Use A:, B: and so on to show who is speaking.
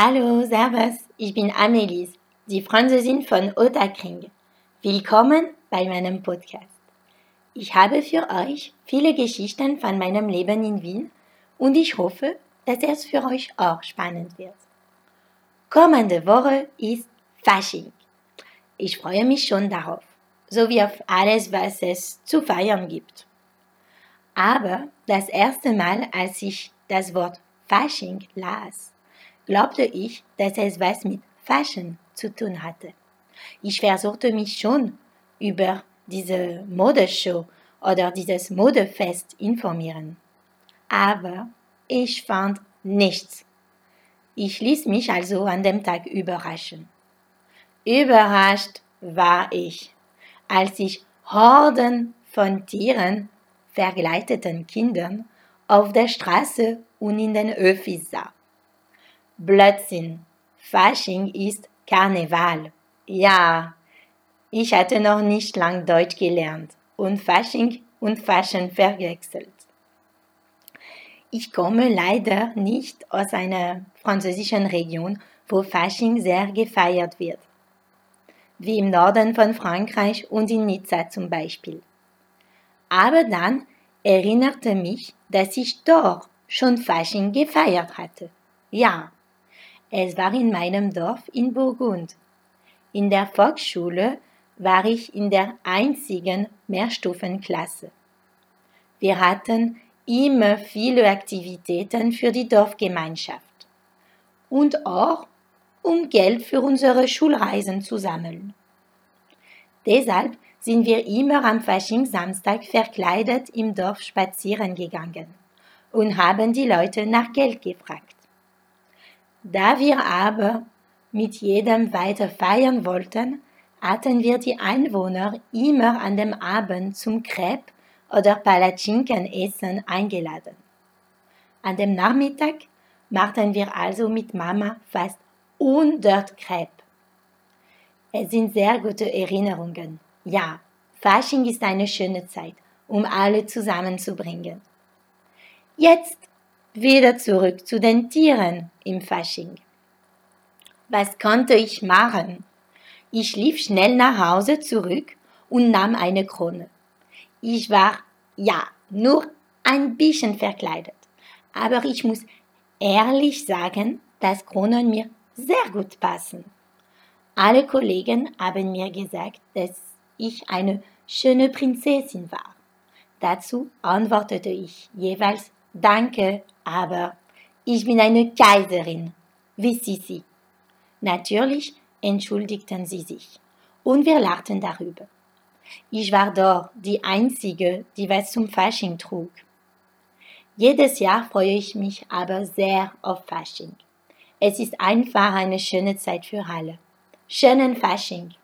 A: Hallo, Servus, ich bin Amelis, die Französin von Ottakring. Willkommen bei meinem Podcast. Ich habe für euch viele Geschichten von meinem Leben in Wien und ich hoffe, dass es für euch auch spannend wird. Kommende Woche ist Fasching. Ich freue mich schon darauf, sowie auf alles, was es zu feiern gibt. Aber das erste Mal, als ich das Wort Fasching las, glaubte ich, dass es was mit Fashion zu tun hatte. Ich versuchte mich schon über diese Modeshow oder dieses Modefest informieren. Aber ich fand nichts. Ich ließ mich also an dem Tag überraschen. Überrascht war ich, als ich Horden von Tieren, vergleiteten Kindern auf der Straße und in den Öffis sah. Blödsinn. Fasching ist Karneval. Ja, ich hatte noch nicht lang Deutsch gelernt und Fasching und Faschen verwechselt. Ich komme leider nicht aus einer französischen Region, wo Fasching sehr gefeiert wird. Wie im Norden von Frankreich und in Nizza zum Beispiel. Aber dann erinnerte mich, dass ich dort schon Fasching gefeiert hatte. Ja, es war in meinem Dorf in Burgund. In der Volksschule war ich in der einzigen Mehrstufenklasse. Wir hatten immer viele Aktivitäten für die Dorfgemeinschaft und auch um Geld für unsere Schulreisen zu sammeln. Deshalb sind wir immer am Fasching-Samstag verkleidet im Dorf spazieren gegangen und haben die Leute nach Geld gefragt. Da wir aber mit jedem weiter feiern wollten, hatten wir die Einwohner immer an dem Abend zum Crepe oder Palatschinkenessen eingeladen. An dem Nachmittag machten wir also mit Mama fast 100 Crepe. Es sind sehr gute Erinnerungen. Ja, Fasching ist eine schöne Zeit, um alle zusammenzubringen. Jetzt wieder zurück zu den Tieren im Fasching. Was konnte ich machen? Ich lief schnell nach Hause zurück und nahm eine Krone. Ich war, ja, nur ein bisschen verkleidet. Aber ich muss ehrlich sagen, dass Kronen mir sehr gut passen. Alle Kollegen haben mir gesagt, dass ich eine schöne Prinzessin war. Dazu antwortete ich jeweils Danke, aber ich bin eine Kaiserin, wie Sisi. Natürlich entschuldigten sie sich und wir lachten darüber. Ich war dort die Einzige, die was zum Fasching trug. Jedes Jahr freue ich mich aber sehr auf Fasching. Es ist einfach eine schöne Zeit für alle. Schönen Fasching!